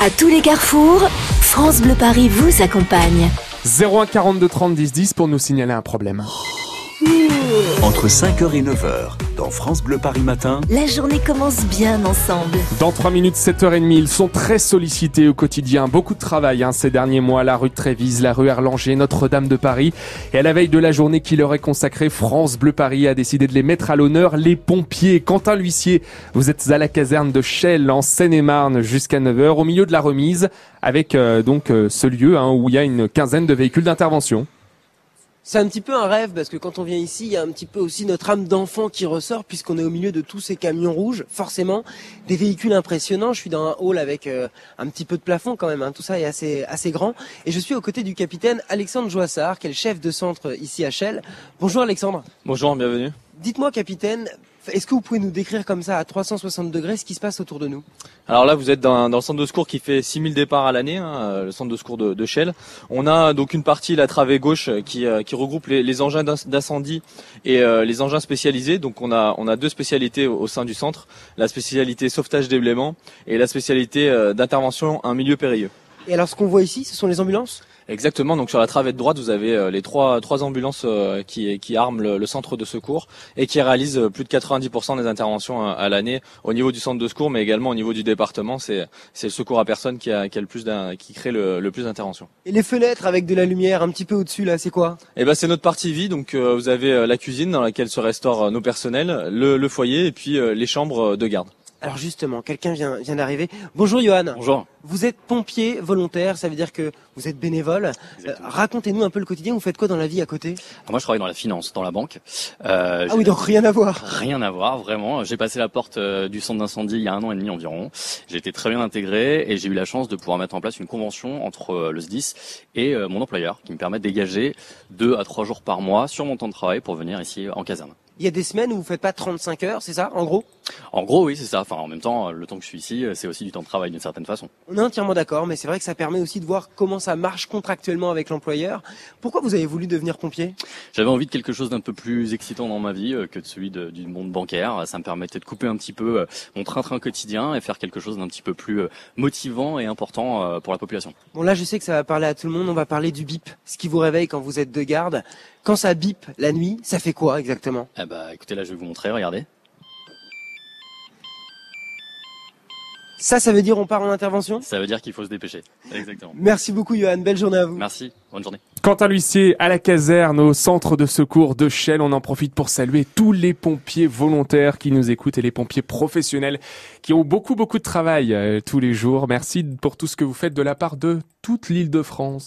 À tous les carrefours, France Bleu Paris vous accompagne. 01 42 30 10 10 pour nous signaler un problème. Entre 5h et 9h, dans France Bleu Paris Matin, La journée commence bien ensemble. Dans 3 minutes, 7h30, ils sont très sollicités au quotidien. Beaucoup de travail hein, ces derniers mois. La rue de Trévise, la rue Erlanger, Notre-Dame de Paris. Et à la veille de la journée qui leur est consacrée, France Bleu Paris a décidé de les mettre à l'honneur. Les pompiers. Quentin L'Huissier, vous êtes à la caserne de Chelles en Seine-et-Marne jusqu'à 9h au milieu de la remise avec euh, donc euh, ce lieu hein, où il y a une quinzaine de véhicules d'intervention. C'est un petit peu un rêve parce que quand on vient ici, il y a un petit peu aussi notre âme d'enfant qui ressort puisqu'on est au milieu de tous ces camions rouges, forcément des véhicules impressionnants. Je suis dans un hall avec euh, un petit peu de plafond quand même, hein. tout ça est assez assez grand et je suis aux côtés du capitaine Alexandre Joissard qui est le chef de centre ici à Chelles. Bonjour Alexandre. Bonjour, bienvenue. Dites-moi capitaine, est-ce que vous pouvez nous décrire comme ça à 360 degrés ce qui se passe autour de nous? Alors là, vous êtes dans, dans le centre de secours qui fait 6000 départs à l'année, hein, euh, le centre de secours de, de Shell. On a donc une partie, la travée gauche, euh, qui, euh, qui regroupe les, les engins d'inc- d'incendie et euh, les engins spécialisés. Donc on a, on a deux spécialités au, au sein du centre, la spécialité sauvetage d'éléments et la spécialité euh, d'intervention en milieu périlleux. Et alors ce qu'on voit ici, ce sont les ambulances? Exactement. Donc sur la travée de droite, vous avez euh, les trois trois ambulances euh, qui qui arment le, le centre de secours et qui réalisent euh, plus de 90% des interventions à l'année au niveau du centre de secours, mais également au niveau du département. C'est c'est le secours à personne qui a, qui a le plus d'un- qui crée le, le plus d'interventions. Et les fenêtres avec de la lumière un petit peu au-dessus là, c'est quoi? Et ben c'est notre partie vie. Donc vous avez la cuisine dans laquelle se restaurent nos personnels, le, le foyer et puis les chambres de garde. Alors justement, quelqu'un vient, vient d'arriver. Bonjour Johan. Bonjour. Vous êtes pompier volontaire, ça veut dire que vous êtes bénévole. Euh. Racontez-nous un peu le quotidien, vous faites quoi dans la vie à côté? Alors moi, je travaille dans la finance, dans la banque. Euh, Ah oui, donc rien à voir. rien à voir, vraiment. J'ai passé la porte euh, du centre d'incendie il y a un an et demi environ. J'ai été très bien intégré et j'ai eu la chance de pouvoir mettre en place une convention entre euh, le SDIS et euh, mon employeur qui me permet de dégager deux à trois jours par mois sur mon temps de travail pour venir ici en caserne. Il y a des semaines où vous faites pas 35 heures, c'est ça, en gros? En gros, oui, c'est ça. Enfin, en même temps, le temps que je suis ici, euh, c'est aussi du temps de travail d'une certaine façon. On est entièrement d'accord, mais c'est vrai que ça permet aussi de voir comment ça marche contractuellement avec l'employeur. Pourquoi vous avez voulu devenir pompier? J'avais envie de quelque chose d'un peu plus excitant dans ma vie euh, que de celui de- du monde bancaire. Ça me permettait de couper un petit peu euh, mon train-train quotidien et faire quelque chose d'un petit peu plus motivant et important pour la population. Bon là, je sais que ça va parler à tout le monde, on va parler du bip, ce qui vous réveille quand vous êtes de garde. Quand ça bip la nuit, ça fait quoi exactement? Eh bah, écoutez, là, je vais vous montrer. Regardez. Ça, ça veut dire on part en intervention Ça veut dire qu'il faut se dépêcher. Exactement. Merci beaucoup Johan, belle journée à vous. Merci. Bonne journée. Quentin L'Huissier à la caserne, au centre de secours de Chelles. On en profite pour saluer tous les pompiers volontaires qui nous écoutent et les pompiers professionnels qui ont beaucoup, beaucoup de travail euh, tous les jours. Merci pour tout ce que vous faites de la part de toute l'île de France.